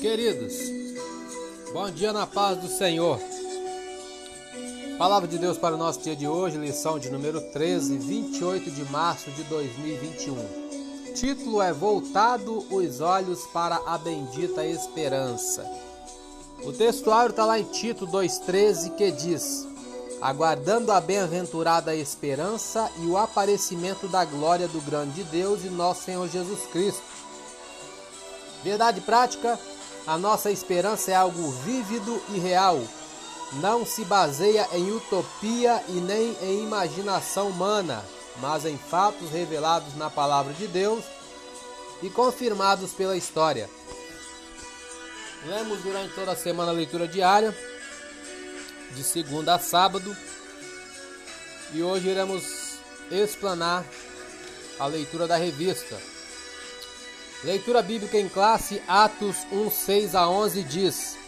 Queridos, bom dia na paz do Senhor. Palavra de Deus para o nosso dia de hoje, lição de número 13, 28 de março de 2021. Título é Voltado os olhos para a bendita esperança. O textuário está lá em Tito 2,13 que diz: Aguardando a bem-aventurada esperança e o aparecimento da glória do grande Deus e nosso Senhor Jesus Cristo. Verdade prática a nossa esperança é algo vívido e real. Não se baseia em utopia e nem em imaginação humana, mas em fatos revelados na palavra de Deus e confirmados pela história. Lemos durante toda a semana a leitura diária, de segunda a sábado, e hoje iremos explanar a leitura da revista. Leitura bíblica em classe, Atos 1, 6 a 11 diz: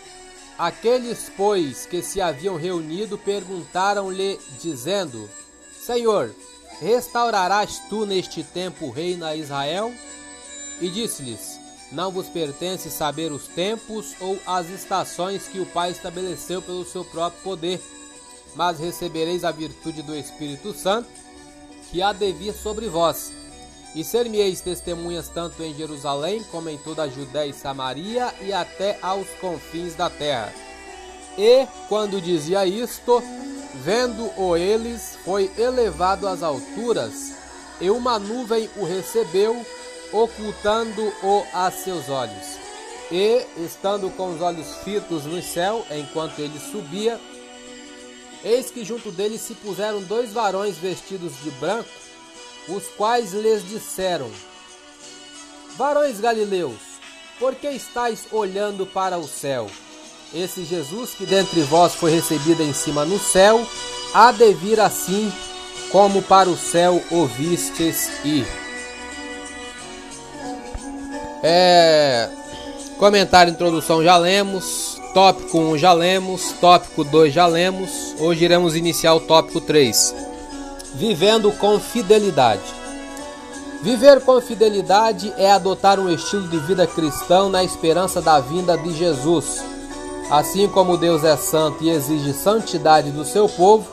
Aqueles, pois, que se haviam reunido perguntaram-lhe, dizendo: Senhor, restaurarás tu neste tempo o reino a Israel? E disse-lhes: Não vos pertence saber os tempos ou as estações que o Pai estabeleceu pelo seu próprio poder, mas recebereis a virtude do Espírito Santo, que há de vir sobre vós e ser-me-eis testemunhas tanto em Jerusalém como em toda a Judéia e Samaria e até aos confins da terra. E, quando dizia isto, vendo-o eles, foi elevado às alturas, e uma nuvem o recebeu, ocultando-o a seus olhos. E, estando com os olhos fitos no céu, enquanto ele subia, eis que junto dele se puseram dois varões vestidos de branco, os quais lhes disseram: Varões galileus, por que estáis olhando para o céu? Esse Jesus que dentre vós foi recebido em cima no céu, há de vir assim como para o céu ouvistes ir. É, comentário introdução já lemos, tópico 1 já lemos, tópico 2 já lemos. Hoje iremos iniciar o tópico 3 vivendo com fidelidade. Viver com fidelidade é adotar um estilo de vida cristão na esperança da vinda de Jesus. Assim como Deus é santo e exige santidade do seu povo,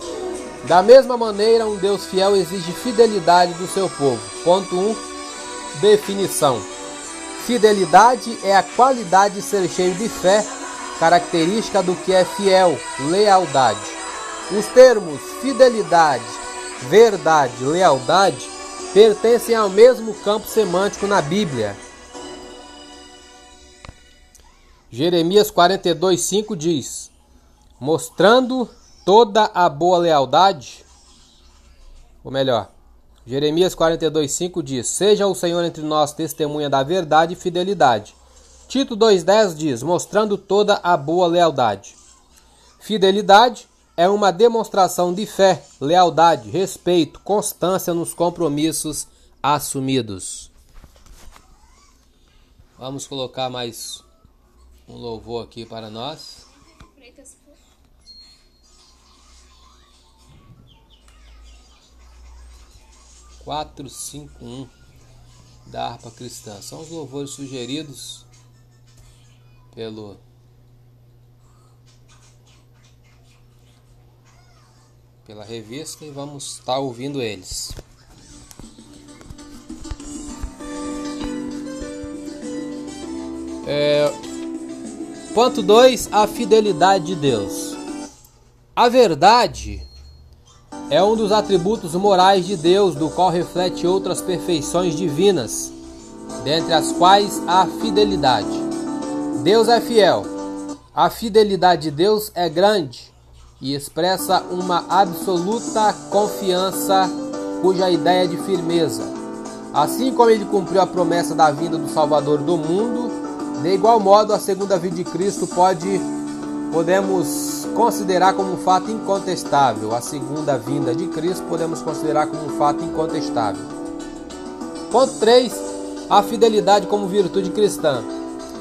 da mesma maneira um Deus fiel exige fidelidade do seu povo. Ponto 1. Um, definição. Fidelidade é a qualidade de ser cheio de fé, característica do que é fiel, lealdade. Os termos fidelidade, verdade, lealdade pertencem ao mesmo campo semântico na Bíblia. Jeremias 42:5 diz: mostrando toda a boa lealdade, ou melhor, Jeremias 42:5 diz: Seja o Senhor entre nós testemunha da verdade e fidelidade. Tito 2:10 diz: mostrando toda a boa lealdade. Fidelidade é uma demonstração de fé, lealdade, respeito, constância nos compromissos assumidos. Vamos colocar mais um louvor aqui para nós. Quatro, cinco, um da harpa cristã. São os louvores sugeridos pelo pela revista e vamos estar ouvindo eles. É, ponto 2: A fidelidade de Deus. A verdade é um dos atributos morais de Deus, do qual reflete outras perfeições divinas, dentre as quais a fidelidade. Deus é fiel. A fidelidade de Deus é grande e expressa uma absoluta confiança cuja ideia é de firmeza. Assim como ele cumpriu a promessa da vinda do Salvador do mundo, de igual modo a segunda vinda de Cristo pode podemos considerar como um fato incontestável. A segunda vinda de Cristo podemos considerar como um fato incontestável. Ponto 3. A fidelidade como virtude cristã.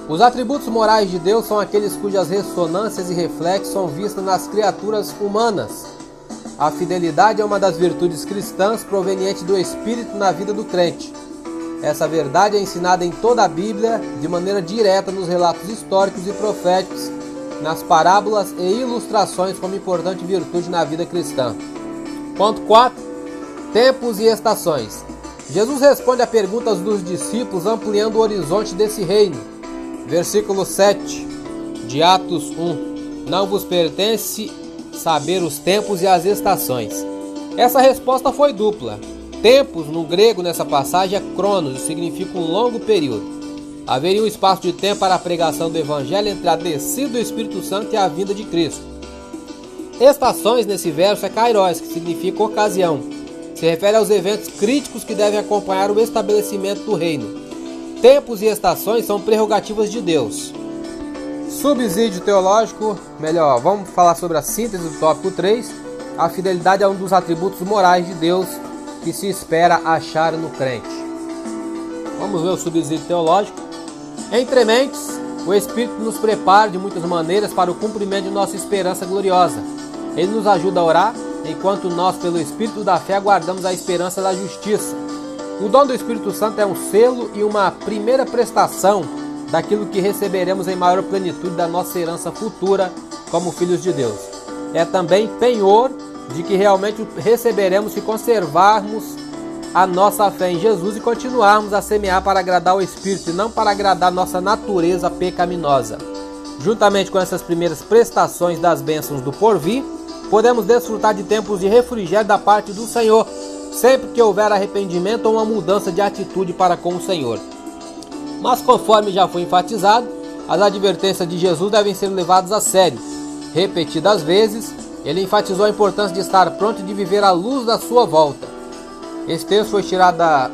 Os atributos morais de Deus são aqueles cujas ressonâncias e reflexos são vistas nas criaturas humanas. A fidelidade é uma das virtudes cristãs proveniente do Espírito na vida do crente. Essa verdade é ensinada em toda a Bíblia de maneira direta nos relatos históricos e proféticos, nas parábolas e ilustrações como importante virtude na vida cristã. Ponto 4. Tempos e estações. Jesus responde a perguntas dos discípulos ampliando o horizonte desse reino. Versículo 7 de Atos 1. Não vos pertence saber os tempos e as estações. Essa resposta foi dupla. Tempos, no grego, nessa passagem, é cronos, significa um longo período. Haveria um espaço de tempo para a pregação do Evangelho entre a descida do Espírito Santo e a vinda de Cristo. Estações nesse verso é kairos, que significa ocasião. Se refere aos eventos críticos que devem acompanhar o estabelecimento do reino. Tempos e estações são prerrogativas de Deus. Subsídio teológico, melhor, vamos falar sobre a síntese do tópico 3. A fidelidade é um dos atributos morais de Deus que se espera achar no crente. Vamos ver o subsídio teológico. Entre mentes, o Espírito nos prepara de muitas maneiras para o cumprimento de nossa esperança gloriosa. Ele nos ajuda a orar, enquanto nós, pelo Espírito da fé, aguardamos a esperança da justiça. O dom do Espírito Santo é um selo e uma primeira prestação daquilo que receberemos em maior plenitude da nossa herança futura como filhos de Deus. É também penhor de que realmente receberemos se conservarmos a nossa fé em Jesus e continuarmos a semear para agradar o Espírito e não para agradar nossa natureza pecaminosa. Juntamente com essas primeiras prestações das bênçãos do porvir, podemos desfrutar de tempos de refrigério da parte do Senhor, sempre que houver arrependimento ou uma mudança de atitude para com o Senhor. Mas conforme já foi enfatizado, as advertências de Jesus devem ser levadas a sério. Repetidas vezes, ele enfatizou a importância de estar pronto e de viver à luz da sua volta. Esse texto foi tirado da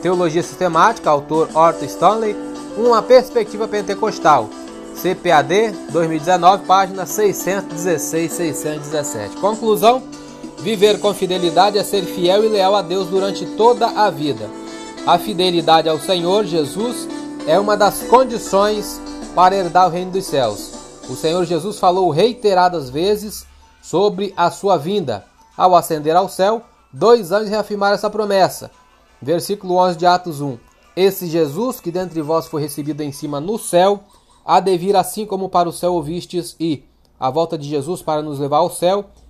Teologia Sistemática, autor Arthur Stanley, uma perspectiva pentecostal. CPAD 2019, página 616-617. Conclusão: Viver com fidelidade é ser fiel e leal a Deus durante toda a vida. A fidelidade ao Senhor Jesus é uma das condições para herdar o reino dos céus. O Senhor Jesus falou reiteradas vezes sobre a sua vinda. Ao ascender ao céu, dois anjos reafirmaram essa promessa. Versículo 11 de Atos 1. Esse Jesus que dentre vós foi recebido em cima no céu, há de vir assim como para o céu ouvistes, e a volta de Jesus para nos levar ao céu